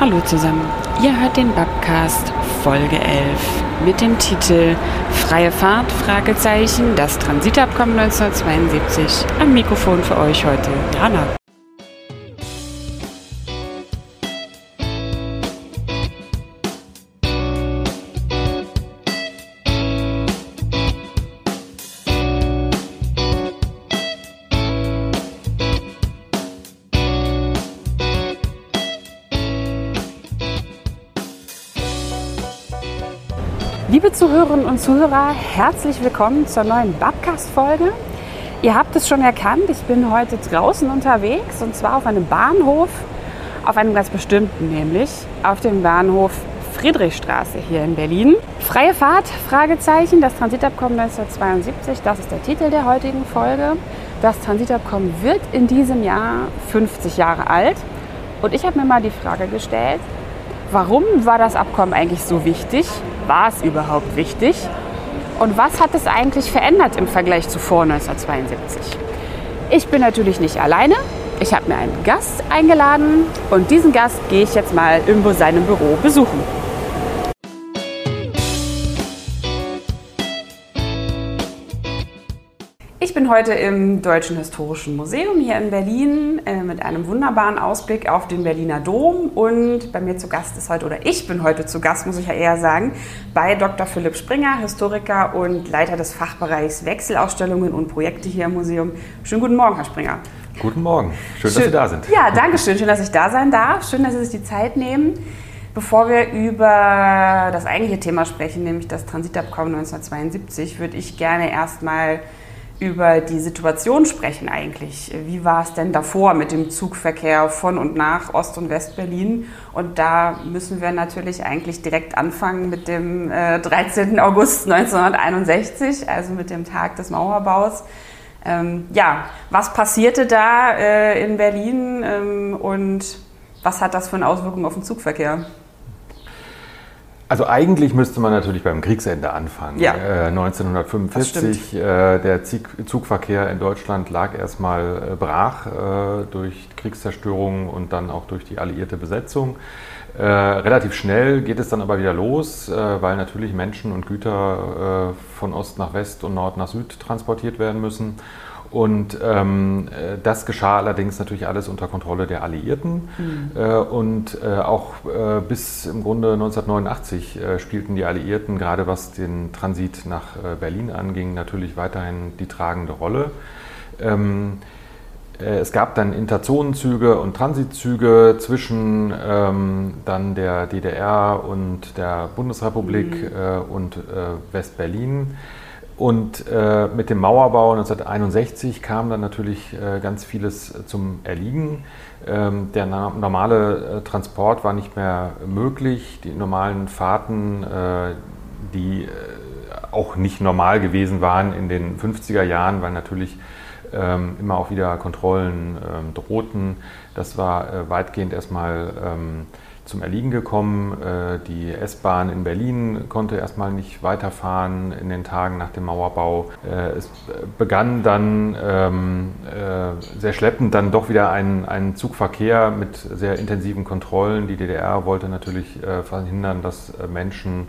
Hallo zusammen, ihr hört den Babcast Folge 11 mit dem Titel Freie Fahrt, Fragezeichen, das Transitabkommen 1972. Am Mikrofon für euch heute Jana. Zuhörerinnen und Zuhörer, herzlich willkommen zur neuen Babcast-Folge. Ihr habt es schon erkannt, ich bin heute draußen unterwegs und zwar auf einem Bahnhof, auf einem ganz bestimmten, nämlich auf dem Bahnhof Friedrichstraße hier in Berlin. Freie Fahrt, Fragezeichen, das Transitabkommen 1972, das ist der Titel der heutigen Folge. Das Transitabkommen wird in diesem Jahr 50 Jahre alt und ich habe mir mal die Frage gestellt, Warum war das Abkommen eigentlich so wichtig? War es überhaupt wichtig? Und was hat es eigentlich verändert im Vergleich zu vor 1972? Ich bin natürlich nicht alleine. Ich habe mir einen Gast eingeladen und diesen Gast gehe ich jetzt mal in seinem Büro besuchen. Bin heute im Deutschen Historischen Museum hier in Berlin äh, mit einem wunderbaren Ausblick auf den Berliner Dom. Und bei mir zu Gast ist heute, oder ich bin heute zu Gast, muss ich ja eher sagen, bei Dr. Philipp Springer, Historiker und Leiter des Fachbereichs Wechselausstellungen und Projekte hier im Museum. Schönen guten Morgen, Herr Springer. Guten Morgen. Schön, schön dass Sie da sind. Ja, danke schön. Schön, dass ich da sein darf. Schön, dass Sie sich die Zeit nehmen. Bevor wir über das eigentliche Thema sprechen, nämlich das Transitabkommen 1972, würde ich gerne erstmal über die Situation sprechen eigentlich. Wie war es denn davor mit dem Zugverkehr von und nach Ost- und West-Berlin? Und da müssen wir natürlich eigentlich direkt anfangen mit dem äh, 13. August 1961, also mit dem Tag des Mauerbaus. Ähm, ja, was passierte da äh, in Berlin ähm, und was hat das für eine Auswirkung auf den Zugverkehr? Also eigentlich müsste man natürlich beim Kriegsende anfangen. Ja. Äh, 1945, äh, der Zugverkehr in Deutschland lag erstmal äh, brach äh, durch Kriegszerstörung und dann auch durch die alliierte Besetzung. Äh, relativ schnell geht es dann aber wieder los, äh, weil natürlich Menschen und Güter von Ost nach West und Nord nach Süd transportiert werden müssen. Und ähm, äh, das geschah allerdings natürlich alles unter Kontrolle der Alliierten. Mhm. Äh, und äh, auch äh, bis im Grunde 1989 äh, spielten die Alliierten, gerade was den Transit nach äh, Berlin anging, natürlich weiterhin die tragende Rolle. Ähm, es gab dann Interzonenzüge und Transitzüge zwischen ähm, dann der DDR und der Bundesrepublik mhm. und West-Berlin. Und äh, mit dem Mauerbau 1961 kam dann natürlich äh, ganz vieles zum Erliegen. Ähm, der normale äh, Transport war nicht mehr möglich. Die normalen Fahrten, äh, die äh, auch nicht normal gewesen waren in den 50er Jahren, weil natürlich ähm, immer auch wieder Kontrollen ähm, drohten. Das war äh, weitgehend erstmal ähm, zum Erliegen gekommen. Äh, die S-Bahn in Berlin konnte erstmal nicht weiterfahren in den Tagen nach dem Mauerbau. Äh, es begann dann ähm, äh, sehr schleppend dann doch wieder ein, ein Zugverkehr mit sehr intensiven Kontrollen. Die DDR wollte natürlich verhindern, dass Menschen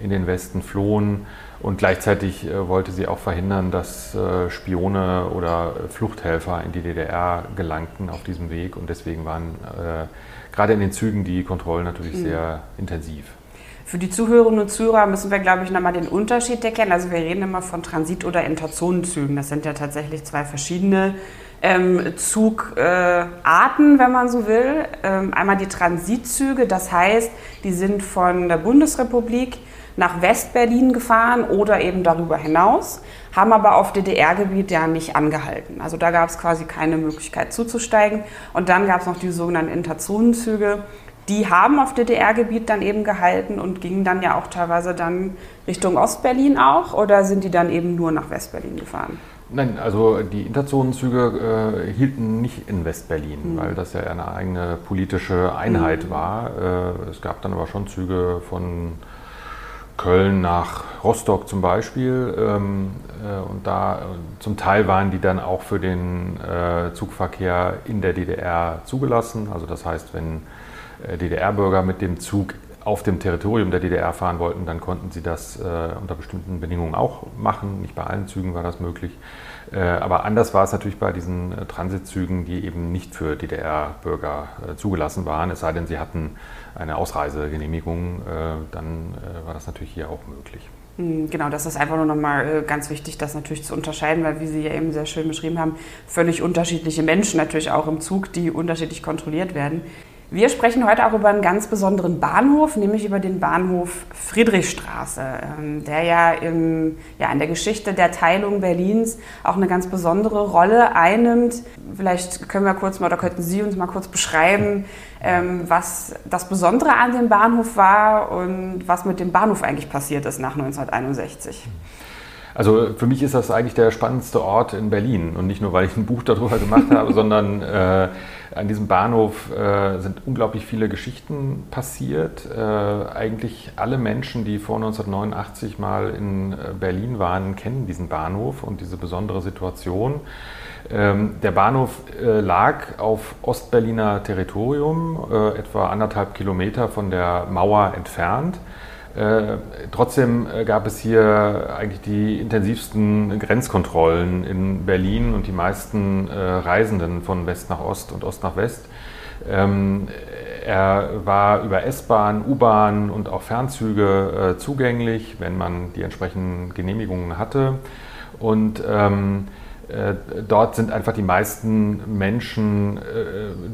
in den Westen flohen. Und gleichzeitig wollte sie auch verhindern, dass Spione oder Fluchthelfer in die DDR gelangten auf diesem Weg. Und deswegen waren gerade in den Zügen die Kontrollen natürlich mhm. sehr intensiv. Für die Zuhörerinnen und Zuhörer müssen wir, glaube ich, nochmal den Unterschied erkennen. Also wir reden immer von Transit- oder Interzonenzügen. Das sind ja tatsächlich zwei verschiedene ähm, Zugarten, äh, wenn man so will. Ähm, einmal die Transitzüge, das heißt, die sind von der Bundesrepublik nach West-Berlin gefahren oder eben darüber hinaus, haben aber auf DDR-Gebiet ja nicht angehalten. Also da gab es quasi keine Möglichkeit zuzusteigen. Und dann gab es noch die sogenannten Interzonenzüge. Die haben auf DDR-Gebiet dann eben gehalten und gingen dann ja auch teilweise dann Richtung Ostberlin auch oder sind die dann eben nur nach West-Berlin gefahren? Nein, also die Interzonenzüge äh, hielten nicht in West-Berlin, mhm. weil das ja eine eigene politische Einheit mhm. war. Äh, es gab dann aber schon Züge von Köln nach Rostock zum Beispiel. Ähm, äh, und da äh, zum Teil waren die dann auch für den äh, Zugverkehr in der DDR zugelassen. Also das heißt, wenn äh, DDR-Bürger mit dem Zug auf dem Territorium der DDR fahren wollten, dann konnten sie das äh, unter bestimmten Bedingungen auch machen. Nicht bei allen Zügen war das möglich. Äh, aber anders war es natürlich bei diesen äh, Transitzügen, die eben nicht für DDR-Bürger äh, zugelassen waren, es sei denn, sie hatten eine Ausreisegenehmigung, dann war das natürlich hier auch möglich. Hm, genau, das ist einfach nur nochmal ganz wichtig, das natürlich zu unterscheiden, weil, wie Sie ja eben sehr schön beschrieben haben, völlig unterschiedliche Menschen natürlich auch im Zug, die unterschiedlich kontrolliert werden. Wir sprechen heute auch über einen ganz besonderen Bahnhof, nämlich über den Bahnhof Friedrichstraße, ähm, der ja, im, ja in der Geschichte der Teilung Berlins auch eine ganz besondere Rolle einnimmt. Vielleicht können wir kurz mal, oder könnten Sie uns mal kurz beschreiben, ähm, was das Besondere an dem Bahnhof war und was mit dem Bahnhof eigentlich passiert ist nach 1961. Also für mich ist das eigentlich der spannendste Ort in Berlin und nicht nur, weil ich ein Buch darüber gemacht habe, sondern äh, an diesem Bahnhof äh, sind unglaublich viele Geschichten passiert. Äh, eigentlich alle Menschen, die vor 1989 mal in äh, Berlin waren, kennen diesen Bahnhof und diese besondere Situation. Ähm, der Bahnhof äh, lag auf Ostberliner Territorium, äh, etwa anderthalb Kilometer von der Mauer entfernt. Äh, trotzdem äh, gab es hier eigentlich die intensivsten Grenzkontrollen in Berlin und die meisten äh, Reisenden von West nach Ost und Ost nach West. Ähm, er war über S-Bahn, U-Bahn und auch Fernzüge zugänglich, wenn man die entsprechenden Genehmigungen hatte. Und ähm, äh, dort sind einfach die meisten Menschen, äh,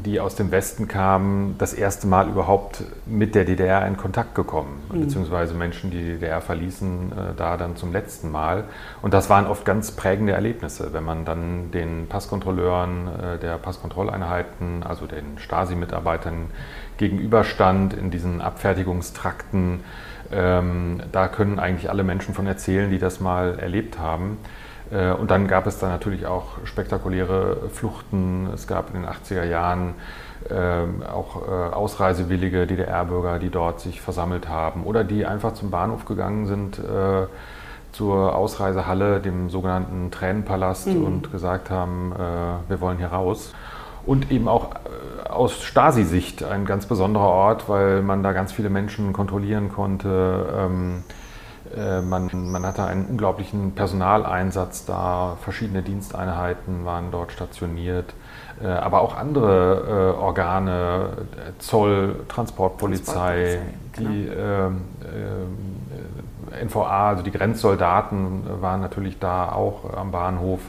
die aus dem Westen kamen, das erste Mal überhaupt mit der DDR in Kontakt gekommen, mhm. beziehungsweise Menschen, die die DDR verließen, äh, da dann zum letzten Mal. Und das waren oft ganz prägende Erlebnisse, wenn man dann den Passkontrolleuren der Passkontrolleinheiten, also den Stasi-Mitarbeitern gegenüberstand in diesen Abfertigungstrakten. Ähm, da können eigentlich alle Menschen von erzählen, die das mal erlebt haben. Äh, und dann gab es da natürlich auch spektakuläre Fluchten. Es gab in den 80er Jahren ähm, auch äh, ausreisewillige DDR-Bürger, die dort sich versammelt haben oder die einfach zum Bahnhof gegangen sind, äh, zur Ausreisehalle, dem sogenannten Tränenpalast mhm. und gesagt haben, wir wollen hier raus. Und eben auch aus Stasi-Sicht ein ganz besonderer Ort, weil man da ganz viele Menschen kontrollieren konnte. Ähm, äh, man, man, hatte einen unglaublichen Personaleinsatz da, verschiedene Diensteinheiten waren dort stationiert, äh, aber auch andere äh, Organe, Zoll, Transportpolizei, Transportpolizei die genau. NVA, also die Grenzsoldaten waren natürlich da auch am Bahnhof.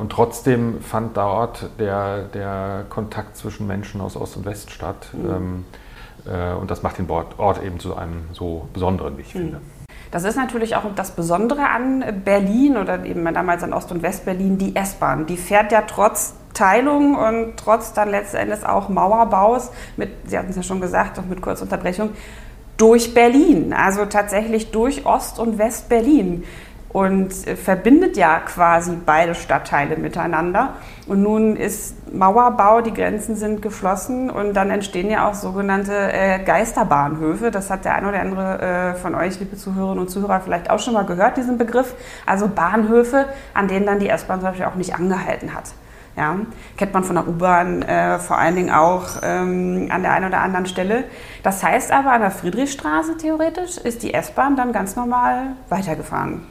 Und trotzdem fand dort der, der Kontakt zwischen Menschen aus Ost und West statt. Mhm. Ähm, und das macht den Ort eben zu einem so besonderen, wie ich mhm. finde. Das ist natürlich auch das Besondere an Berlin oder eben damals an Ost- und Westberlin, die S-Bahn. Die fährt ja trotz Teilung und trotz dann letztendlich auch Mauerbaus, mit, Sie hatten es ja schon gesagt, auch mit Kurzunterbrechung, durch Berlin, also tatsächlich durch Ost- und West-Berlin und verbindet ja quasi beide Stadtteile miteinander. Und nun ist Mauerbau, die Grenzen sind geschlossen und dann entstehen ja auch sogenannte äh, Geisterbahnhöfe. Das hat der ein oder andere äh, von euch, liebe Zuhörerinnen und Zuhörer, vielleicht auch schon mal gehört, diesen Begriff. Also Bahnhöfe, an denen dann die S-Bahn zum Beispiel auch nicht angehalten hat. Ja, kennt man von der U-Bahn äh, vor allen Dingen auch ähm, an der einen oder anderen Stelle. Das heißt aber, an der Friedrichstraße theoretisch ist die S-Bahn dann ganz normal weitergefahren.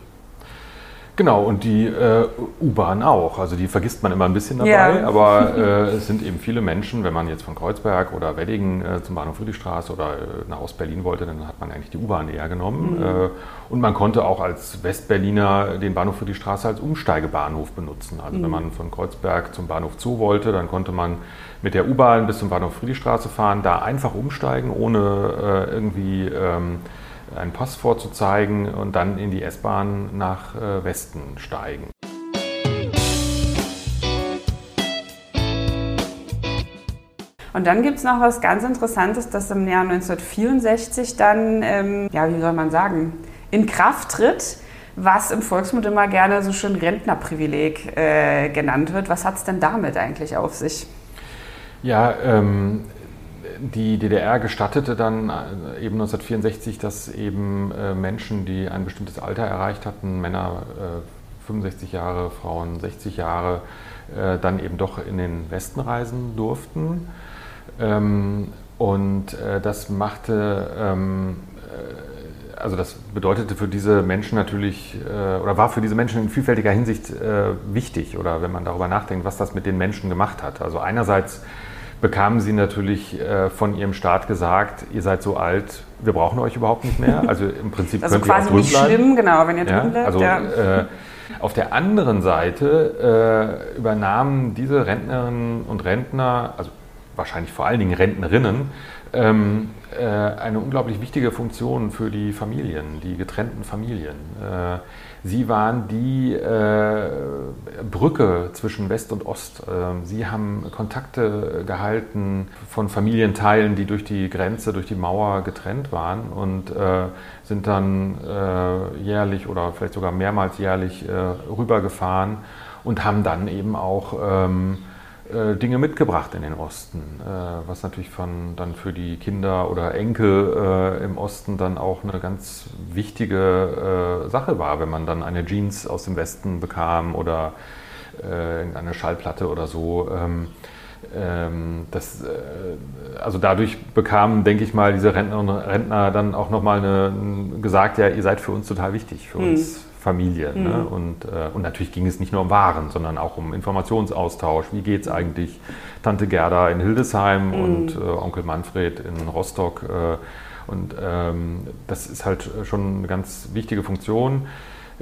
Genau, und die äh, U-Bahn auch. Also die vergisst man immer ein bisschen dabei, ja. aber äh, es sind eben viele Menschen, wenn man jetzt von Kreuzberg oder Wedding äh, zum Bahnhof Friedrichstraße oder äh, nach Ostberlin wollte, dann hat man eigentlich die U-Bahn eher genommen. Mhm. Äh, und man konnte auch als Westberliner den Bahnhof Friedrichstraße als Umsteigebahnhof benutzen. Also mhm. wenn man von Kreuzberg zum Bahnhof zu wollte, dann konnte man mit der U-Bahn bis zum Bahnhof Friedrichstraße fahren, da einfach umsteigen, ohne äh, irgendwie... Ähm, einen Pass vorzuzeigen und dann in die S-Bahn nach äh, Westen steigen. Und dann gibt es noch was ganz Interessantes, das im Jahr 1964 dann, ähm, ja, wie soll man sagen, in Kraft tritt, was im Volksmund immer gerne so schön Rentnerprivileg äh, genannt wird. Was hat es denn damit eigentlich auf sich? Ja, ähm, die DDR gestattete dann äh, eben 1964, dass eben äh, Menschen, die ein bestimmtes Alter erreicht hatten, Männer 65 äh, Jahre, Frauen 60 Jahre, dann eben doch in den Westen reisen durften. Ähm, Und das machte, ähm, äh, also das bedeutete für diese Menschen natürlich, oder war für diese Menschen in vielfältiger Hinsicht wichtig, oder wenn man darüber nachdenkt, was das mit den Menschen gemacht hat. Also einerseits bekamen sie natürlich äh, von ihrem Staat gesagt, ihr seid so alt, wir brauchen euch überhaupt nicht mehr. Also im Prinzip also könnt ihr auch nicht bleiben. schlimm, genau, wenn ihr ja, drüben bleibt. Also, ja. äh, auf der anderen Seite äh, übernahmen diese Rentnerinnen und Rentner, also wahrscheinlich vor allen Dingen Rentnerinnen, ähm, äh, eine unglaublich wichtige Funktion für die Familien, die getrennten Familien. Sie waren die äh, Brücke zwischen West und Ost. Äh, Sie haben Kontakte gehalten von Familienteilen, die durch die Grenze, durch die Mauer getrennt waren und äh, sind dann äh, jährlich oder vielleicht sogar mehrmals jährlich äh, rübergefahren und haben dann eben auch ähm, äh, Dinge mitgebracht in den Osten, äh, was natürlich von, dann für die Kinder oder Enkel äh, im Osten dann auch eine ganz wichtige äh, Sache war, wenn man dann eine Jeans aus dem Westen bekam oder äh, eine Schallplatte oder so. Ähm, ähm, das, äh, also dadurch bekamen, denke ich mal, diese Rentner und Rentner dann auch nochmal gesagt, ja, ihr seid für uns total wichtig, für mhm. uns Familie. Mhm. Ne? Und, äh, und natürlich ging es nicht nur um Waren, sondern auch um Informationsaustausch. Wie geht es eigentlich Tante Gerda in Hildesheim mhm. und äh, Onkel Manfred in Rostock? Äh, und ähm, das ist halt schon eine ganz wichtige Funktion,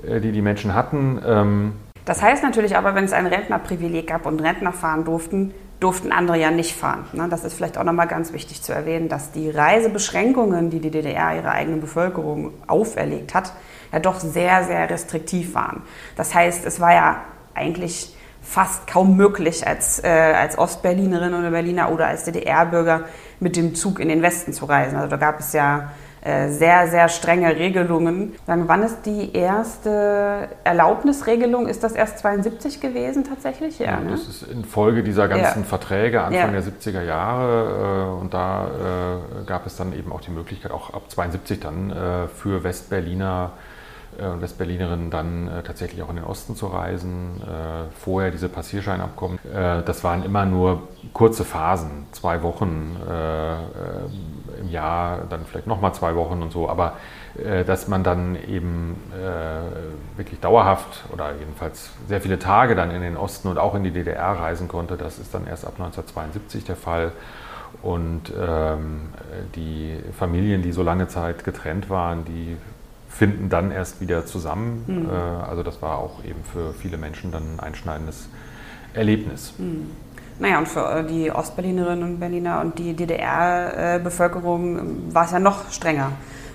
äh, die die Menschen hatten. Ähm, das heißt natürlich aber, wenn es ein Rentnerprivileg gab und Rentner fahren durften, durften andere ja nicht fahren. Ne? Das ist vielleicht auch nochmal ganz wichtig zu erwähnen, dass die Reisebeschränkungen, die die DDR ihrer eigenen Bevölkerung auferlegt hat, ja doch sehr, sehr restriktiv waren. Das heißt, es war ja eigentlich fast kaum möglich, als, äh, als Ostberlinerin oder Berliner oder als DDR-Bürger mit dem Zug in den Westen zu reisen. Also da gab es ja äh, sehr, sehr strenge Regelungen. Sagen, wann ist die erste Erlaubnisregelung? Ist das erst 72 gewesen tatsächlich? Ja, ne? das ist infolge dieser ganzen ja. Verträge Anfang ja. der 70er Jahre. Äh, und da äh, gab es dann eben auch die Möglichkeit, auch ab 72 dann für Westberliner und Westberlinerinnen dann tatsächlich auch in den Osten zu reisen. vorher diese Passierscheinabkommen, das waren immer nur kurze Phasen, zwei Wochen im Jahr, dann vielleicht nochmal zwei Wochen und so, aber äh, dass man dann eben äh, wirklich dauerhaft oder jedenfalls sehr viele Tage dann in den Osten und auch in die DDR reisen konnte, das ist dann erst ab 1972 der Fall. Und ähm, die Familien, die so lange Zeit getrennt waren, die finden dann erst wieder zusammen. Mhm. Äh, also das war auch eben für viele Menschen dann ein einschneidendes Erlebnis. Mhm. Naja, und für äh, die Ostberlinerinnen und Berliner und die DDR-Bevölkerung ähm, war es ja noch strenger.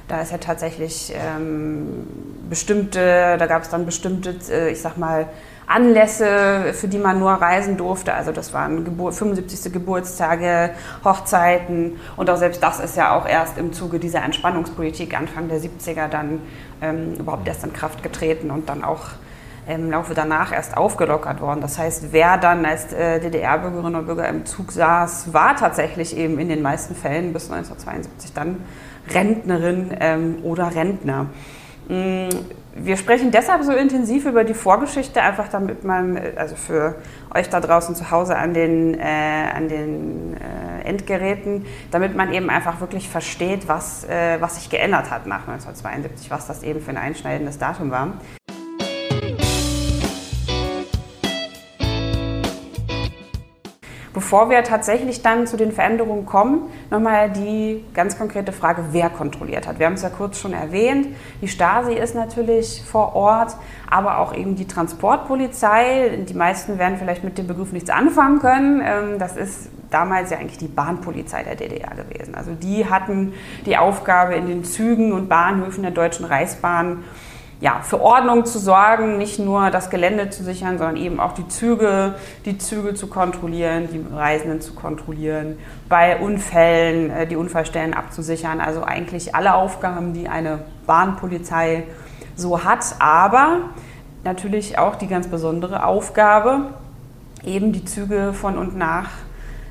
Da ist ja tatsächlich ähm, bestimmte, da gab es dann bestimmte, äh, ich sag mal, Anlässe, für die man nur reisen durfte. Also das waren Gebur 75. Geburtstage, Hochzeiten und auch selbst das ist ja auch erst im Zuge dieser Entspannungspolitik Anfang der 70er dann ähm, überhaupt erst in Kraft getreten und dann auch im Laufe danach erst aufgelockert worden. Das heißt, wer dann als äh, DDR-Bürgerinnen und Bürger im Zug saß, war tatsächlich eben in den meisten Fällen bis 1972 dann Rentnerin ähm, oder Rentner. Wir sprechen deshalb so intensiv über die Vorgeschichte, einfach damit man, also für euch da draußen zu Hause an den, äh, an den äh, Endgeräten, damit man eben einfach wirklich versteht, was, äh, was sich geändert hat nach 1972, was das eben für ein einschneidendes Datum war. Bevor wir tatsächlich dann zu den Veränderungen kommen, nochmal die ganz konkrete Frage, wer kontrolliert hat. Wir haben es ja kurz schon erwähnt. Die Stasi ist natürlich vor Ort, aber auch eben die Transportpolizei. Die meisten werden vielleicht mit dem Begriff nichts anfangen können. Ähm, das ist damals ja eigentlich die Bahnpolizei der DDR gewesen. Also die hatten die Aufgabe in den Zügen und Bahnhöfen der Deutschen Reichsbahn ja, für Ordnung zu sorgen, nicht nur das Gelände zu sichern, sondern eben auch die Züge, die Züge zu kontrollieren, die Reisenden zu kontrollieren, bei Unfällen äh, die Unfallstellen abzusichern. Also eigentlich alle Aufgaben, die eine Bahnpolizei so hat, aber natürlich auch die ganz besondere Aufgabe, eben die Züge von und nach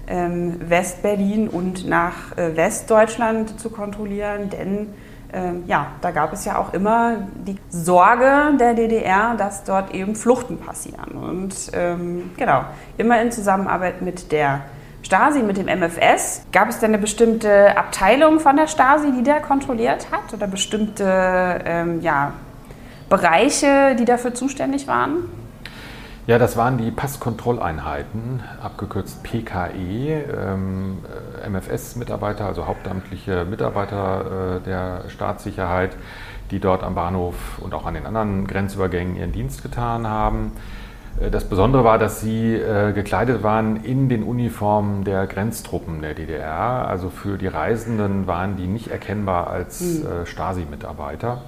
ähm, Westberlin und nach äh, Westdeutschland zu kontrollieren, denn ähm, ja, da gab es ja auch immer die Sorge der DDR, dass dort eben Fluchten passieren. Und ähm, genau, immer in Zusammenarbeit mit der Stasi, mit dem MFS. Gab es denn eine bestimmte Abteilung von der Stasi, die da kontrolliert hat oder bestimmte ähm, ja, Bereiche, die dafür zuständig waren? Ja, das waren die Passkontrolleinheiten, abgekürzt PKE, ähm, äh, MFS-Mitarbeiter, also hauptamtliche Mitarbeiter äh, der Staatssicherheit, die dort am Bahnhof und auch an den anderen Grenzübergängen ihren Dienst getan haben. Äh, das Besondere war, dass sie äh, gekleidet waren in den Uniformen der Grenztruppen der DDR. Also für die Reisenden waren die nicht erkennbar als mhm. äh, Stasi-Mitarbeiter.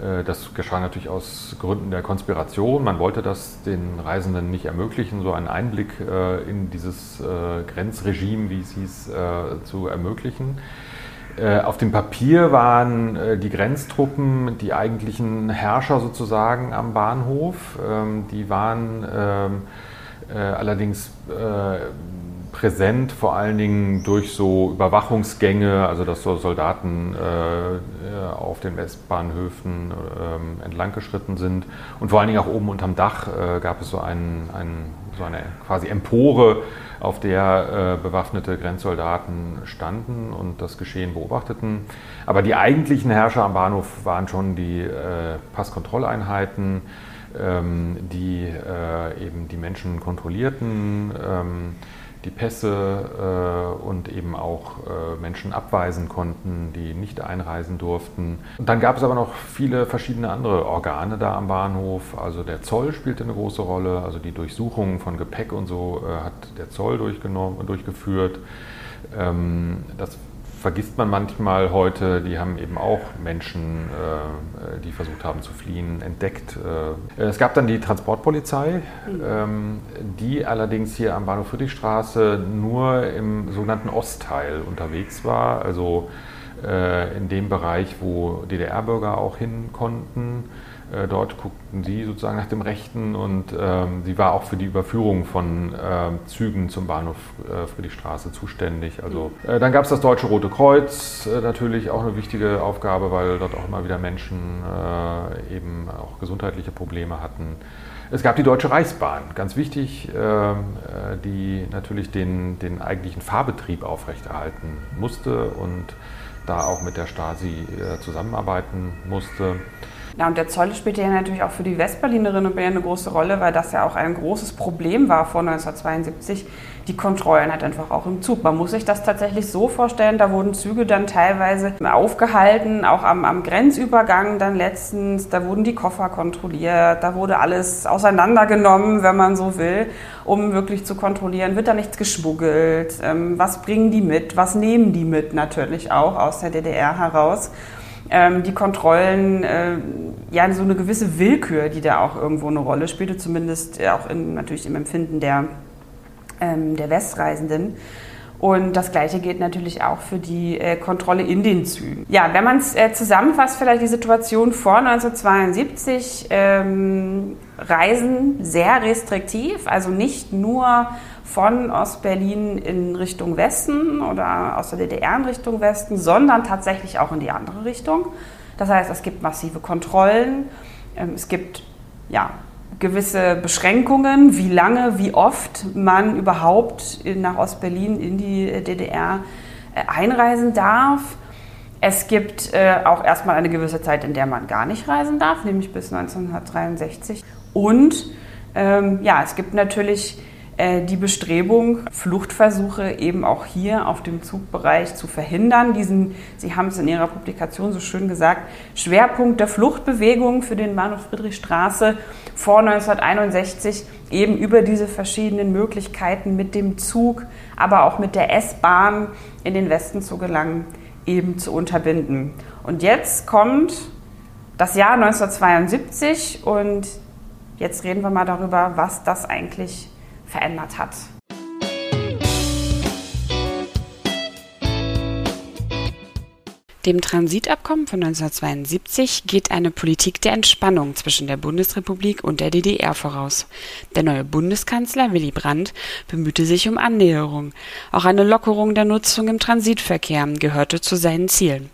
Äh, das geschah natürlich aus Gründen der Konspiration. Man wollte das den Reisenden nicht ermöglichen, so einen Einblick äh, in dieses äh, Grenzregime, wie es hieß, zu ermöglichen. Auf dem Papier waren die Grenztruppen die eigentlichen Herrscher sozusagen am Bahnhof. Ähm, die waren ähm, allerdings präsent, vor allen Dingen durch so Überwachungsgänge, also dass so Soldaten äh, auf den Westbahnhöfen äh, entlang geschritten sind. Und vor allen Dingen auch oben unterm Dach äh, gab es so, einen, einen, so eine quasi Empore, auf der äh, bewaffnete Grenzsoldaten standen und das Geschehen beobachteten. Aber die eigentlichen Herrscher am Bahnhof waren schon die äh, Passkontrolleinheiten, ähm, die äh, eben die Menschen kontrollierten. Ähm, die Pässe äh, und eben auch äh, Menschen abweisen konnten, die nicht einreisen durften. Und dann gab es aber noch viele verschiedene andere Organe da am Bahnhof. Also der Zoll spielte eine große Rolle, also die Durchsuchungen von Gepäck und so äh, hat der Zoll durchgeführt. Ähm, das vergisst man manchmal heute, die haben eben auch Menschen, äh, die versucht haben zu fliehen, entdeckt. Äh, es gab dann die Transportpolizei, mhm. ähm, die allerdings hier am Bahnhof Friedrichstraße nur im sogenannten Ostteil unterwegs war, also äh, in dem Bereich, wo DDR-Bürger auch hin konnten. Äh, dort guckten sie sozusagen nach dem Rechten und ähm, sie war auch für die Überführung von äh, Zügen zum Bahnhof äh, Friedrichstraße zuständig. Also äh, dann gab es das Deutsche Rote Kreuz, äh, natürlich auch eine wichtige Aufgabe, weil dort auch immer wieder Menschen äh, eben auch gesundheitliche Probleme hatten. Es gab die Deutsche Reichsbahn, ganz wichtig, ähm, die natürlich den, den eigentlichen Fahrbetrieb aufrechterhalten musste und da auch mit der Stasi zusammenarbeiten musste. Ja, und der Zoll spielte ja natürlich auch für die Westberlinerinnen und Berliner eine große Rolle, weil das ja auch ein großes Problem war vor 1972. Die Kontrollen halt einfach auch im Zug. Man muss sich das tatsächlich so vorstellen, da wurden Züge dann teilweise aufgehalten, auch am, am Grenzübergang dann letztens, da wurden die Koffer kontrolliert, da wurde alles auseinandergenommen, wenn man so will, um wirklich zu kontrollieren, wird da nichts geschmuggelt, ähm, was bringen die mit, was nehmen die mit? Natürlich auch aus der DDR heraus ähm, die Kontrollen, äh, ja, so eine gewisse Willkür, die da auch irgendwo eine Rolle spielte, zumindest äh, auch in, natürlich im Empfinden der, ähm, der Westreisenden. Und das Gleiche gilt natürlich auch für die äh, Kontrolle in den Zügen. Ja, wenn man es äh, zusammenfasst, vielleicht die Situation vor 1972, ähm, Reisen sehr restriktiv, also nicht nur von Ostberlin in Richtung Westen oder aus der DDR in Richtung Westen, sondern tatsächlich auch in die andere Richtung. Das heißt, es gibt massive Kontrollen, ähm, es gibt ja, gewisse Beschränkungen, wie lange, wie oft man überhaupt nach Ostberlin in die DDR äh, einreisen darf. Es gibt äh, auch erstmal eine gewisse Zeit, in der man gar nicht reisen darf, nämlich bis 1963. Und ähm, ja, es gibt natürlich äh, die Bestrebung, Fluchtversuche eben auch hier auf dem Zugbereich zu verhindern. Diesen, Sie haben es in Ihrer Publikation so schön gesagt, Schwerpunkt der Fluchtbewegung für den Bahnhof Friedrichstraße vor 1961 eben über diese verschiedenen Möglichkeiten mit dem Zug, aber auch mit der S-Bahn in den Westen zu gelangen, eben zu unterbinden. Und jetzt kommt das Jahr 1972 und jetzt reden wir mal darüber, was das eigentlich ist verändert hat. Dem Transitabkommen von 1972 geht eine Politik der Entspannung zwischen der Bundesrepublik und der DDR voraus. Der neue Bundeskanzler Willy Brandt bemühte sich um Annäherung. Auch eine Lockerung der Nutzung im Transitverkehr gehörte zu seinen Zielen.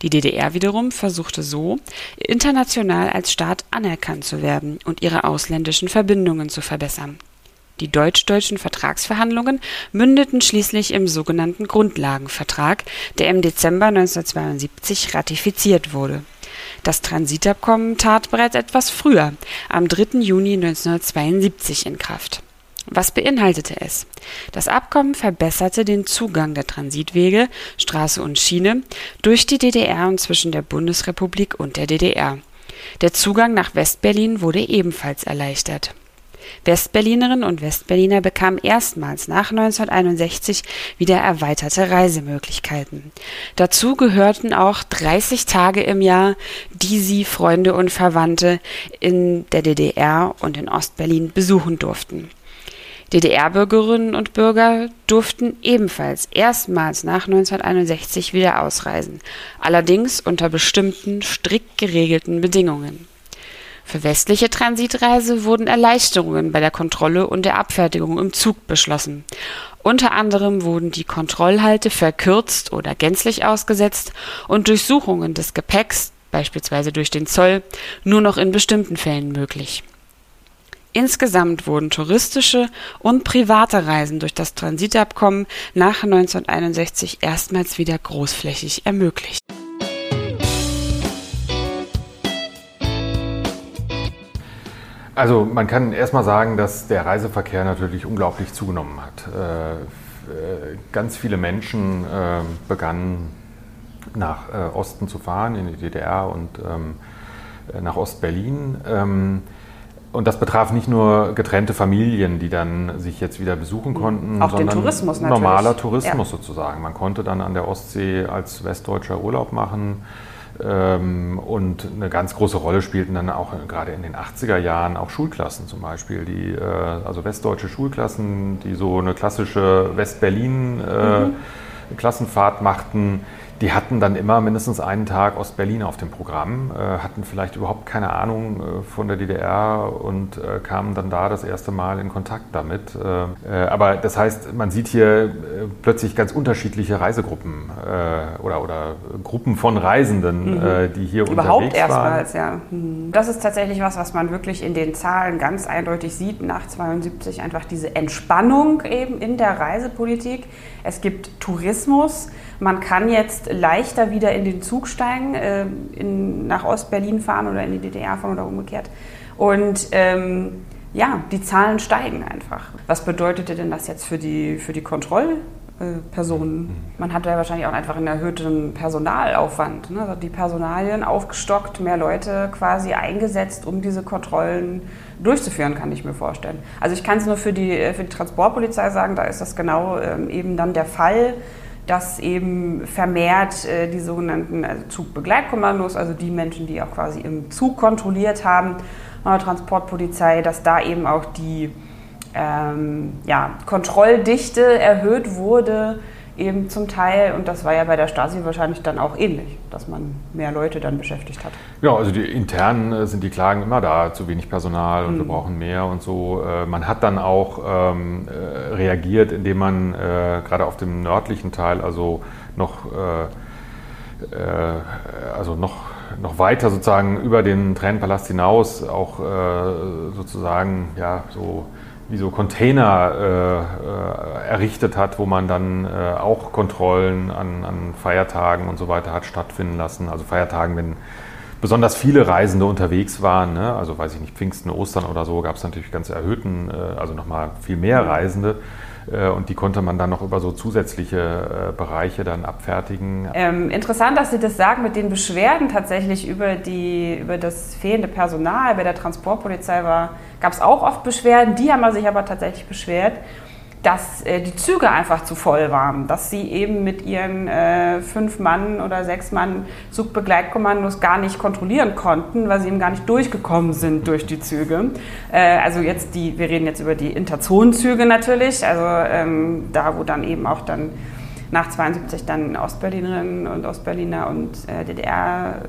Die DDR wiederum versuchte so, international als Staat anerkannt zu werden und ihre ausländischen Verbindungen zu verbessern. Die deutsch-deutschen Vertragsverhandlungen mündeten schließlich im sogenannten Grundlagenvertrag, der im Dezember 1972 ratifiziert wurde. Das Transitabkommen tat bereits etwas früher, am 3. Juni 1972 in Kraft. Was beinhaltete es? Das Abkommen verbesserte den Zugang der Transitwege Straße und Schiene durch die DDR und zwischen der Bundesrepublik und der DDR. Der Zugang nach Westberlin wurde ebenfalls erleichtert Westberlinerinnen und Westberliner bekamen erstmals nach 1961 wieder erweiterte Reisemöglichkeiten. Dazu gehörten auch 30 Tage im Jahr, die sie Freunde und Verwandte in der DDR und in Ostberlin besuchen durften. DDR-Bürgerinnen und Bürger durften ebenfalls erstmals nach 1961 wieder ausreisen, allerdings unter bestimmten strikt geregelten Bedingungen für westliche Transitreise wurden Erleichterungen bei der Kontrolle und der Abfertigung im Zug beschlossen. Unter anderem wurden die Kontrollhalte verkürzt oder gänzlich ausgesetzt und Durchsuchungen des Gepäcks, beispielsweise durch den Zoll, nur noch in bestimmten Fällen möglich. Insgesamt wurden touristische und private Reisen durch das Transitabkommen nach 1961 erstmals wieder großflächig ermöglicht. Also man kann erstmal sagen, dass der Reiseverkehr natürlich unglaublich zugenommen hat. Äh, äh, ganz viele Menschen äh, begannen nach Osten zu fahren, in die DDR und ähm, nach Ostberlin. Ähm, und das betraf nicht nur getrennte Familien, die dann sich jetzt wieder besuchen mhm. konnten, Auch sondern den Tourismus natürlich. normaler Tourismus ja. sozusagen. Man konnte dann an der Ostsee als Westdeutscher Urlaub machen. Ähm, und eine ganz große Rolle spielten dann auch gerade in den 80er Jahren auch Schulklassen zum Beispiel, die, äh, also westdeutsche Schulklassen, die so eine klassische West-Berlin-Klassenfahrt äh, mhm. machten die hatten dann immer mindestens einen Tag Ostberlin auf dem Programm, äh, hatten vielleicht überhaupt keine Ahnung äh, von der DDR und äh, kamen dann da das erste Mal in Kontakt damit. Aber das heißt, man sieht hier plötzlich ganz unterschiedliche Reisegruppen oder, oder Gruppen von Reisenden, mhm. die hier überhaupt unterwegs erstmals, ja. Mhm. Das ist tatsächlich was, was man wirklich in den Zahlen ganz eindeutig sieht nach 72, einfach diese Entspannung eben in der Reisepolitik. Es gibt Tourismus. Man kann jetzt leichter wieder in den Zug steigen, äh, in, nach Ostberlin fahren oder in die DDR fahren oder umgekehrt. Und ähm, ja, die Zahlen steigen einfach. Was bedeutete denn das jetzt für die, für die Kontrollpersonen? Mhm. Man hatte ja wahrscheinlich auch einfach einen erhöhten Personalaufwand. Ne? Also die Personalien aufgestockt, mehr Leute quasi eingesetzt, um diese Kontrollen durchzuführen, kann ich mir vorstellen. Also ich kann es nur für die, für die Transportpolizei sagen, da ist das genau ähm, eben dann der Fall dass eben vermehrt äh, die sogenannten also Zugbegleitkommandos, also die Menschen, die auch quasi im Zug kontrolliert haben, äh, Transportpolizei, dass da eben auch die ähm, ja, Kontrolldichte erhöht wurde eben zum Teil. Und das war ja bei der Stasi wahrscheinlich dann auch ähnlich, dass man mehr Leute dann beschäftigt hat. Ja, also die internen äh, sind die Klagen immer da, zu wenig Personal und mhm. wir brauchen mehr und so. Äh, man hat dann auch ähm, äh, reagiert, indem man äh, gerade auf dem nördlichen Teil also noch, äh, äh, also noch noch weiter sozusagen über den Tränenpalast hinaus auch sozusagen ja so wie so Container äh, äh, errichtet hat, wo man dann äh, auch Kontrollen an, an, Feiertagen und so weiter hat stattfinden lassen. Also Feiertagen, wenn besonders viele Reisende unterwegs waren, ne? also weiß ich nicht, Pfingsten, Ostern oder so, gab es natürlich ganz erhöhten, äh, also nochmal viel mehr Reisende. Äh, und die konnte man dann noch über so zusätzliche äh, Bereiche dann abfertigen. Ähm, interessant, dass Sie das sagen mit den Beschwerden tatsächlich über, die, über das fehlende Personal. Bei der Transportpolizei gab es auch oft Beschwerden, die haben sich aber tatsächlich beschwert dass äh, die Züge einfach zu voll waren, dass sie eben mit ihren äh, fünf Mann oder sechs Mann Zugbegleitkommandos gar nicht kontrollieren konnten, weil sie eben gar nicht durchgekommen sind durch die Züge. Äh, also jetzt die, wir reden jetzt über die Interzonenzüge natürlich, also ähm, da, wo dann eben auch dann nach 72 dann Ostberlinerinnen und Ostberliner und äh, DDR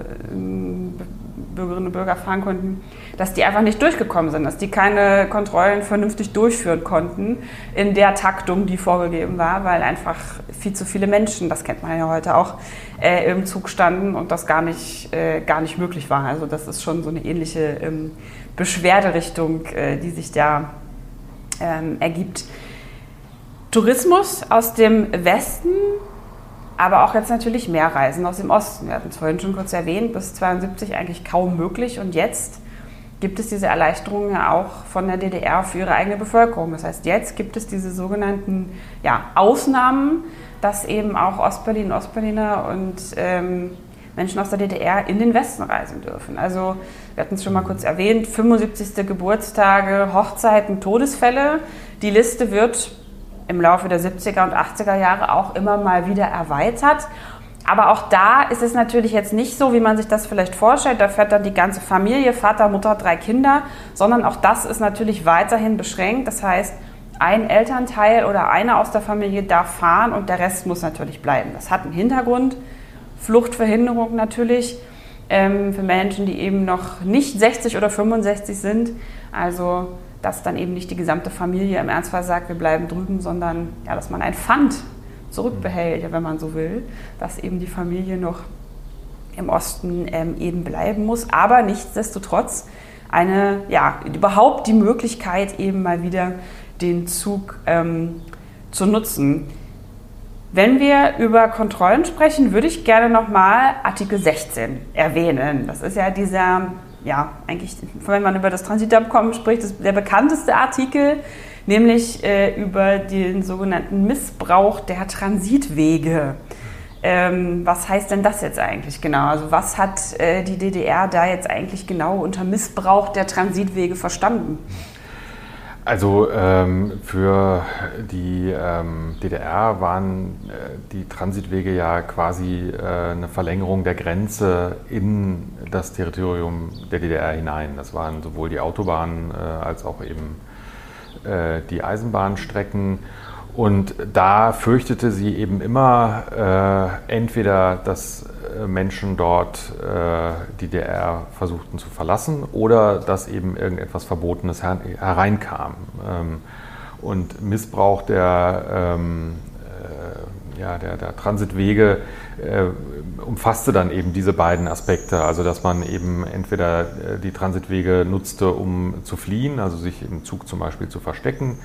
Bürgerinnen und Bürger fahren konnten, dass die einfach nicht durchgekommen sind, dass die keine Kontrollen vernünftig durchführen konnten in der Taktung, die vorgegeben war, weil einfach viel zu viele Menschen, das kennt man ja heute auch, äh, im Zug standen und das gar nicht, äh, gar nicht möglich war. Also das ist schon so eine ähnliche ähm, Beschwerderichtung, äh, die sich da ähm, ergibt. Tourismus aus dem Westen, aber auch jetzt natürlich mehr Reisen aus dem Osten. Wir hatten es vorhin schon kurz erwähnt, bis 72 eigentlich kaum möglich und jetzt gibt es diese Erleichterungen ja auch von der DDR für ihre eigene Bevölkerung. Das heißt, jetzt gibt es diese sogenannten ja, Ausnahmen, dass eben auch Ostberlin, Ostberliner und ähm, Menschen aus der DDR in den Westen reisen dürfen. Also wir hatten es schon mal kurz erwähnt, 75. Geburtstage, Hochzeiten, Todesfälle. Die Liste wird im Laufe der 70er und 80er Jahre auch immer mal wieder erweitert. Aber auch da ist es natürlich jetzt nicht so, wie man sich das vielleicht vorstellt. Da fährt dann die ganze Familie, Vater, Mutter, drei Kinder, sondern auch das ist natürlich weiterhin beschränkt. Das heißt, ein Elternteil oder einer aus der Familie darf fahren und der Rest muss natürlich bleiben. Das hat einen Hintergrund. Fluchtverhinderung natürlich ähm, für Menschen, die eben noch nicht 60 oder 65 sind. Also dass dann eben nicht die gesamte Familie im Ernstfall sagt, wir bleiben drüben, sondern ja, dass man ein Pfand zurückbehält, wenn man so will, dass eben die Familie noch im Osten ähm, eben bleiben muss, aber nichtsdestotrotz eine, ja, überhaupt die Möglichkeit eben mal wieder den Zug ähm, zu nutzen. Wenn wir über Kontrollen sprechen, würde ich gerne nochmal Artikel 16 erwähnen. Das ist ja dieser, ja, eigentlich, wenn man über das Transitabkommen spricht, ist der bekannteste Artikel, nämlich äh, über den sogenannten Missbrauch der Transitwege. Ähm, was heißt denn das jetzt eigentlich genau? Also was hat äh, die DDR da jetzt eigentlich genau unter Missbrauch der Transitwege verstanden? Also ähm, für die ähm, DDR waren äh, die Transitwege ja quasi äh, eine Verlängerung der Grenze in das Territorium der DDR hinein. Das waren sowohl die Autobahnen äh, als auch eben äh, die Eisenbahnstrecken. Und da fürchtete sie eben immer äh, entweder, dass Menschen dort äh, die DDR versuchten zu verlassen oder dass eben irgendetwas Verbotenes hereinkam. Ähm, und Missbrauch der, ähm, ja, der, der Transitwege umfasste dann eben diese beiden Aspekte, also dass man eben entweder die Transitwege nutzte, um zu fliehen, also sich im Zug zum Beispiel zu verstecken,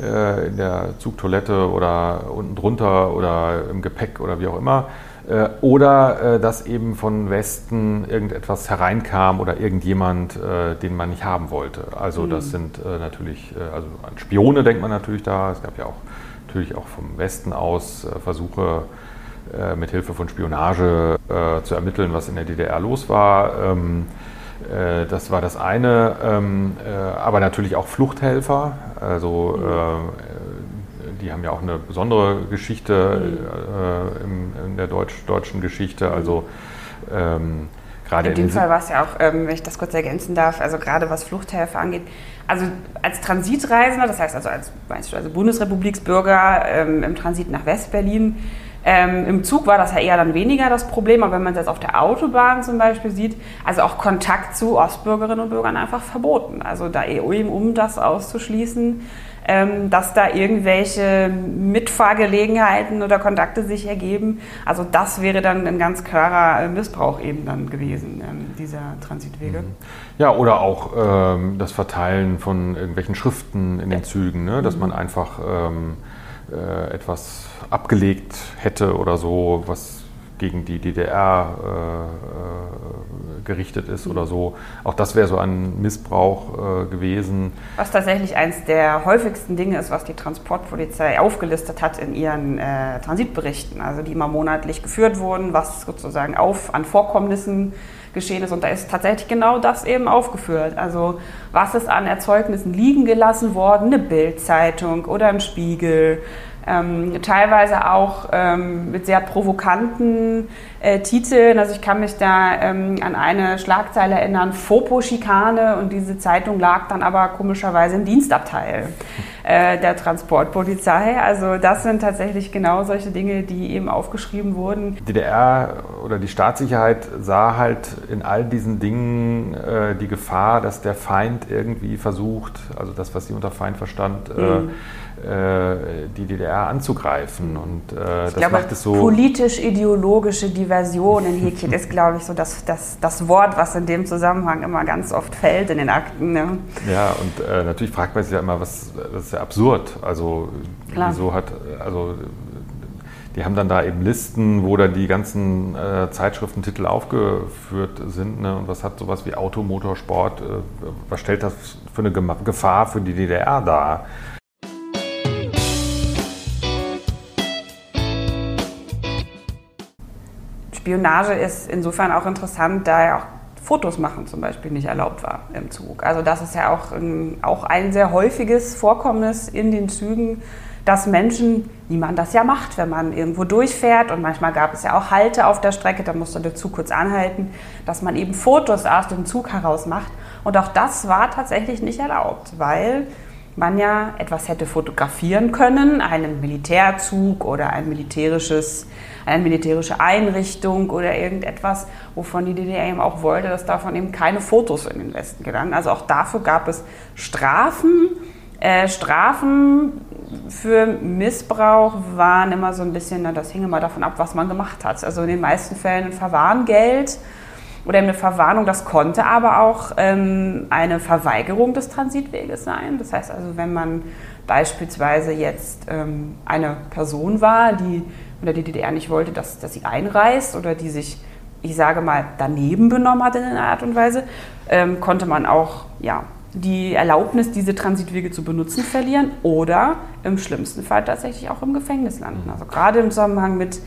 äh, in der Zugtoilette oder unten drunter oder im Gepäck oder wie auch immer. Äh, oder äh, dass eben von Westen irgendetwas hereinkam oder irgendjemand, den man nicht haben wollte. Also mhm. das sind natürlich, also an Spione denkt man natürlich da. Es gab ja auch natürlich auch vom Westen aus Versuche, mit Hilfe von Spionage zu ermitteln, was in der DDR los war. Ähm, äh, das war das eine, ähm, äh, aber natürlich auch Fluchthelfer. Also äh, die haben ja auch eine besondere Geschichte in der deutschen Geschichte. Also ähm, gerade in dem Fall war es ja auch, ähm, wenn ich das kurz ergänzen darf, also gerade was Fluchthelfer angeht, also als Transitreisender, das heißt also als, weißt du, also Bundesrepubliksbürger im Transit nach Westberlin, ähm, Im Zug war das ja eher dann weniger das Problem, aber wenn man es jetzt auf der Autobahn zum Beispiel sieht, also auch Kontakt zu Ostbürgerinnen und Bürgern einfach verboten. Also da eben, um das auszuschließen, ähm, dass da irgendwelche Mitfahrgelegenheiten oder Kontakte sich ergeben. Also das wäre dann ein ganz klarer Missbrauch eben dann gewesen, ähm, dieser Transitwege. Mhm. Ja, oder auch ähm, das Verteilen von irgendwelchen Schriften in den Zügen, ne? dass mhm. man einfach ähm, äh, etwas abgelegt hätte oder so, was gegen die DDR äh, äh, gerichtet ist oder so. Auch das wäre so ein Missbrauch äh, gewesen. Was tatsächlich eines der häufigsten Dinge ist, was die Transportpolizei aufgelistet hat in ihren äh, Transitberichten, also die immer monatlich geführt wurden, was sozusagen auf an Vorkommnissen geschehen ist. Und da ist tatsächlich genau das eben aufgeführt. Also was ist an Erzeugnissen liegen gelassen worden? Eine Bildzeitung oder ein Spiegel ähm, teilweise auch ähm, mit sehr provokanten äh, Titeln. Also ich kann mich da ähm, an eine Schlagzeile erinnern, Fopo-Schikane und diese Zeitung lag dann aber komischerweise im Dienstabteil äh, der Transportpolizei. Also das sind tatsächlich genau solche Dinge, die eben aufgeschrieben wurden. Die DDR oder die Staatssicherheit sah halt in all diesen Dingen äh, die Gefahr, dass der Feind irgendwie versucht, also das, was sie unter Feind verstand, äh, mhm. Äh, die DDR anzugreifen. Und äh, das glaube, macht es so. Politisch-ideologische Diversion in Häkchen ist, glaube ich, so das, das, das Wort, was in dem Zusammenhang immer ganz oft fällt in den Akten. Ne? Ja, und äh, natürlich fragt man sich ja immer, was, das ist ja absurd. Also, Klar. wieso hat, also die haben dann da eben Listen, wo dann die ganzen äh, Zeitschriftentitel aufgeführt sind. Ne? Und was hat sowas wie Automotorsport, äh, was stellt das für eine Gefahr für die DDR dar? Spionage ist insofern auch interessant, da ja auch Fotos machen zum Beispiel nicht erlaubt war im Zug. Also das ist ja auch, ein, auch ein sehr häufiges Vorkommnis in den Zügen, dass Menschen, wie man das ja macht, wenn man irgendwo durchfährt und manchmal gab es ja auch Halte auf der Strecke, da musste der Zug kurz anhalten, dass man eben Fotos aus dem Zug heraus macht. Und auch das war tatsächlich nicht erlaubt, weil man ja etwas hätte fotografieren können, einen Militärzug oder ein militärisches, eine militärische Einrichtung oder irgendetwas, wovon die DDR eben auch wollte, dass davon eben keine Fotos in den Westen gelangen. Also auch dafür gab es Strafen. Äh, Strafen für Missbrauch waren immer so ein bisschen, na, das hing immer davon ab, was man gemacht hat. Also in den meisten Fällen ein Verwarngeld oder eine Verwarnung, das konnte aber auch ähm, eine Verweigerung des Transitweges sein. Das heißt also, wenn man beispielsweise jetzt ähm, eine Person war, die oder die DDR nicht wollte, dass, dass sie einreist oder die sich, ich sage mal, daneben benommen hat in einer Art und Weise, ähm, konnte man auch ja, die Erlaubnis, diese Transitwege zu benutzen, verlieren oder im schlimmsten Fall tatsächlich auch im Gefängnis landen. Also gerade im Zusammenhang mit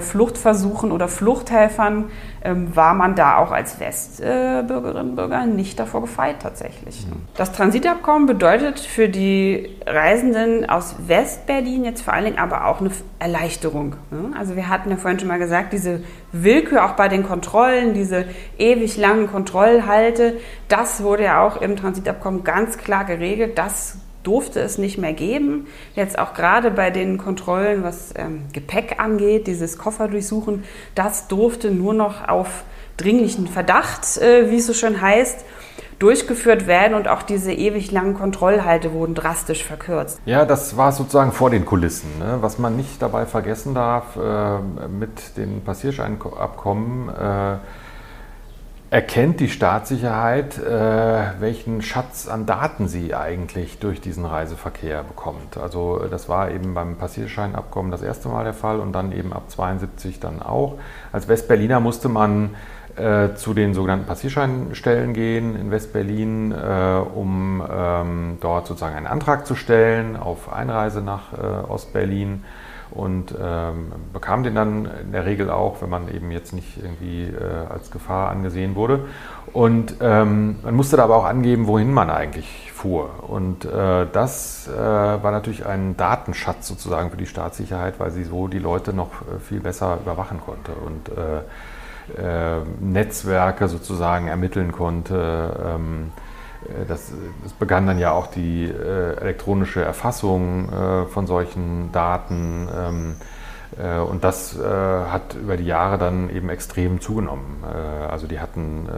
Fluchtversuchen oder Fluchthelfern ähm, war man da auch als Westbürgerinnen und Bürger nicht davor gefeit tatsächlich. Das Transitabkommen bedeutet für die Reisenden aus Westberlin jetzt vor allen Dingen aber auch eine Erleichterung. Ne? Also wir hatten ja vorhin schon mal gesagt, diese Willkür auch bei den Kontrollen, diese ewig langen Kontrollhalte, das wurde ja auch im Transitabkommen ganz klar geregelt. Das durfte es nicht mehr geben. Jetzt auch gerade bei den Kontrollen, was ähm, Gepäck angeht, dieses Kofferdurchsuchen, das durfte nur noch auf dringlichen Verdacht, äh, wie es so schön heißt, durchgeführt werden und auch diese ewig langen Kontrollhalte wurden drastisch verkürzt. Ja, das war sozusagen vor den Kulissen. Ne? Was man nicht dabei vergessen darf, äh, mit den Passierscheinabkommen, äh, Erkennt die Staatssicherheit, äh, welchen Schatz an Daten sie eigentlich durch diesen Reiseverkehr bekommt? Also das war eben beim Passierscheinabkommen das erste Mal der Fall und dann eben ab 72 dann auch. Als Westberliner musste man äh, zu den sogenannten Passierscheinstellen gehen in Westberlin, äh, um ähm, dort sozusagen einen Antrag zu stellen auf Einreise nach äh, Ostberlin und ähm, bekam den dann in der Regel auch, wenn man eben jetzt nicht irgendwie äh, als Gefahr angesehen wurde. Und ähm, man musste da aber auch angeben, wohin man eigentlich fuhr. Und äh, das äh, war natürlich ein Datenschatz sozusagen für die Staatssicherheit, weil sie so die Leute noch äh, viel besser überwachen konnte und äh, äh, Netzwerke sozusagen ermitteln konnte. Ähm, äh, das, das, begann dann ja auch die äh, elektronische Erfassung äh, von solchen Daten. Ähm, äh, und das äh, hat über die Jahre dann eben extrem zugenommen. Äh, also die hatten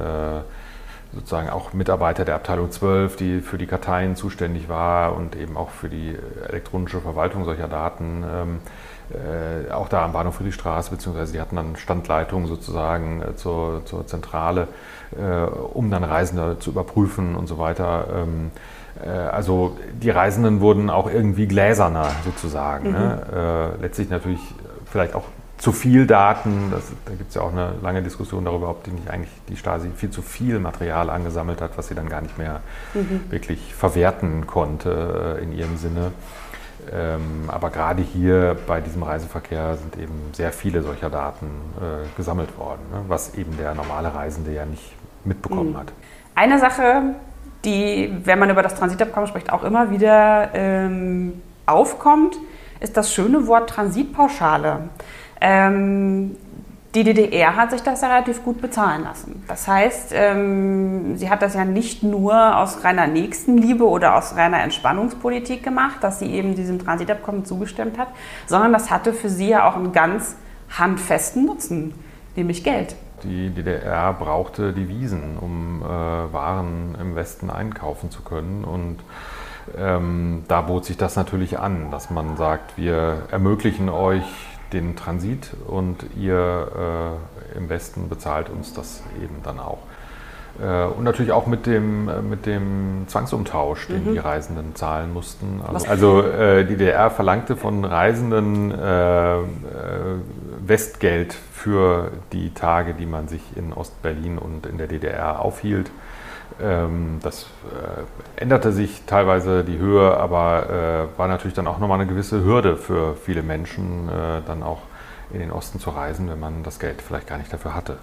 sozusagen auch Mitarbeiter der Abteilung 12, die für die Karteien zuständig war und eben auch für die elektronische Verwaltung solcher Daten. Ähm, äh, auch da am Bahnhof Friedrichstraße, beziehungsweise die hatten dann Standleitungen sozusagen äh, zur, zur Zentrale, äh, um dann Reisende zu überprüfen und so weiter. Ähm, äh, also die Reisenden wurden auch irgendwie gläserner sozusagen. Ne? Mhm. Ne? letztlich natürlich vielleicht auch zu viel Daten. Das, da gibt es ja auch eine lange Diskussion darüber, ob die nicht eigentlich die Stasi viel zu viel Material angesammelt hat, was sie dann gar nicht mehr mhm. wirklich verwerten konnte in ihrem Sinne. Ähm, aber gerade hier bei diesem Reiseverkehr sind eben sehr viele solcher Daten äh, gesammelt worden, ne? was eben der normale Reisende ja nicht mitbekommen mhm. hat. Eine Sache, die, wenn man über das Transitabkommen spricht, auch immer wieder ähm, aufkommt, ist das schöne Wort Transitpauschale. Ähm, die DDR hat sich das ja relativ gut bezahlen lassen. Das heißt, ähm, sie hat das ja nicht nur aus reiner Nächstenliebe oder aus reiner Entspannungspolitik gemacht, dass sie eben diesem Transitabkommen zugestimmt hat, sondern das hatte für sie ja auch einen ganz handfesten Nutzen, nämlich Geld. die DDR brauchte Devisen, um äh, Waren im Westen einkaufen zu können. Und ähm, da bot sich das natürlich an, dass man sagt, wir ermöglichen euch den Transit und ihr äh, im Westen bezahlt uns das eben dann auch. Äh, und natürlich auch mit dem, äh, mit dem Zwangsumtausch, den mhm. die Reisenden zahlen mussten. Also, also äh, die DDR verlangte von Reisenden äh, Westgeld für die Tage, die man sich in Ostberlin und in der DDR aufhielt. Ähm, das äh, änderte sich teilweise die Höhe, aber war natürlich dann auch nochmal eine gewisse Hürde für viele Menschen, dann auch in den Osten zu reisen, wenn man das Geld vielleicht gar nicht dafür hatte.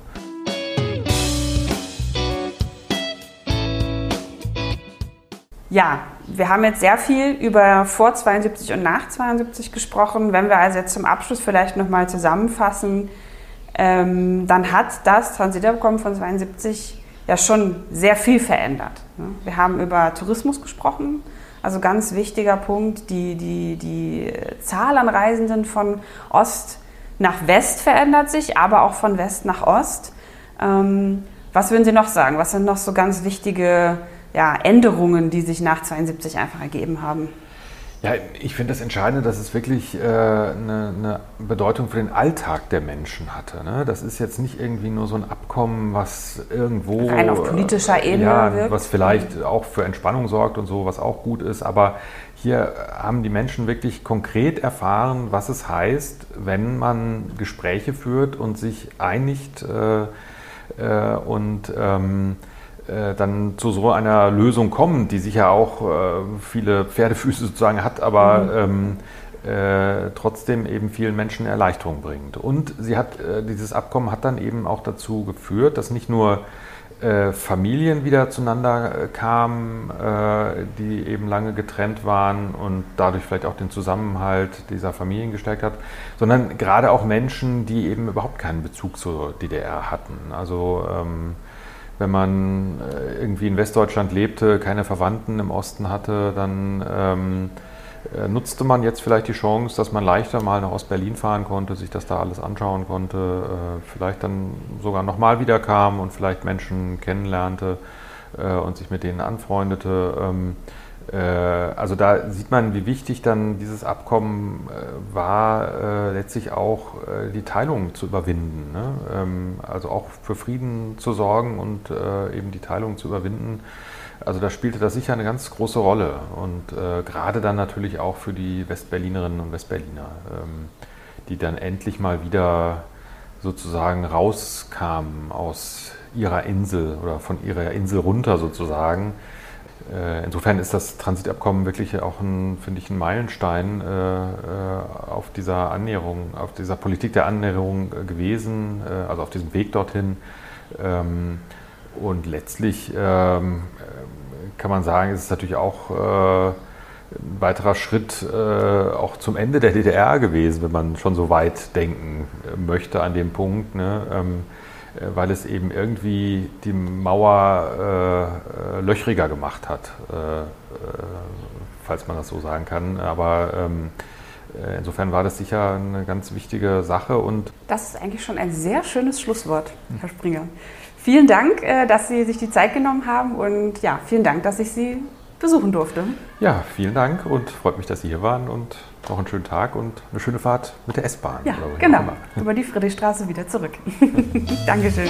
Ja, wir haben jetzt sehr viel über vor 72 und nach 72 gesprochen. Wenn wir also jetzt zum Abschluss vielleicht nochmal zusammenfassen, ähm, dann hat das Transitabkommen von 72 ja schon sehr viel verändert. Ne? Wir haben über Tourismus gesprochen, also ganz wichtiger Punkt, die, die, die Zahl an Reisenden von Ost nach West verändert sich, aber auch von West nach Ost. Ähm, was würden Sie noch sagen? Was sind noch so ganz wichtige ja, Änderungen, die sich nach 72 einfach ergeben haben? Ja, ich finde das Entscheidende, dass es wirklich äh, eine, eine, Bedeutung für den Alltag der Menschen hatte. Ne? Das ist jetzt nicht irgendwie nur so ein Abkommen, was irgendwo. Rein auf politischer Ebene ja, wirkt. Was vielleicht auch für Entspannung sorgt und so, was auch gut ist. Aber hier haben die Menschen wirklich konkret erfahren, was es heißt, wenn man Gespräche führt und sich einigt äh, äh, und. Ähm, äh, dann zu so einer Lösung kommen, die sicher auch äh, viele Pferdefüße sozusagen hat, aber mhm. ähm, äh, trotzdem eben vielen Menschen Erleichterung bringt. Und sie hat, äh, dieses Abkommen hat dann eben auch dazu geführt, dass nicht nur äh, Familien wieder zueinander äh, kamen, die eben lange getrennt waren und dadurch vielleicht auch den Zusammenhalt dieser Familien gestärkt hat, sondern gerade auch Menschen, die eben überhaupt keinen Bezug zur DDR hatten. Also ähm, wenn man äh, irgendwie in Westdeutschland lebte, keine Verwandten im Osten hatte, dann ähm, äh, nutzte man jetzt vielleicht die Chance, dass man leichter mal nach Ostberlin fahren konnte, sich das da alles anschauen konnte, äh, vielleicht dann sogar nochmal wieder kam und vielleicht Menschen kennenlernte äh, und sich mit denen anfreundete. Ähm, äh, also da sieht man, wie wichtig dann dieses Abkommen äh, war, äh, letztlich auch die Teilung zu überwinden. Ne? Ähm, also auch für Frieden zu sorgen und eben die Teilung zu überwinden. Also da spielte das sicher eine ganz große Rolle und gerade dann natürlich auch für die Westberlinerinnen und Westberliner, ähm, die dann endlich mal wieder sozusagen rauskamen aus ihrer Insel oder von ihrer Insel runter sozusagen äh, insofern ist das Transitabkommen wirklich auch ein, finde ich, ein Meilenstein äh, äh, auf dieser Annäherung, auf dieser Politik der Annäherung gewesen, also auf diesem Weg dorthin. Ähm, und letztlich ähm, kann man sagen, ist es natürlich auch ein weiterer Schritt auch zum Ende der DDR gewesen, wenn man schon so weit denken möchte an dem Punkt. Ne? Ähm, äh, weil es eben irgendwie die Mauer äh, löchriger gemacht hat, äh, äh, falls man das so sagen kann. Aber ähm, äh, insofern war das sicher eine ganz wichtige Sache. Und das ist eigentlich schon ein sehr schönes Schlusswort, Herr Springer. Vielen Dank, dass Sie sich die Zeit genommen haben und ja, vielen Dank, dass ich Sie besuchen durfte. Ja, vielen Dank und freut mich, dass Sie hier waren und noch einen schönen Tag und eine schöne Fahrt mit der S-Bahn. Ja, genau. Über die Friedrichstraße wieder zurück. Dankeschön.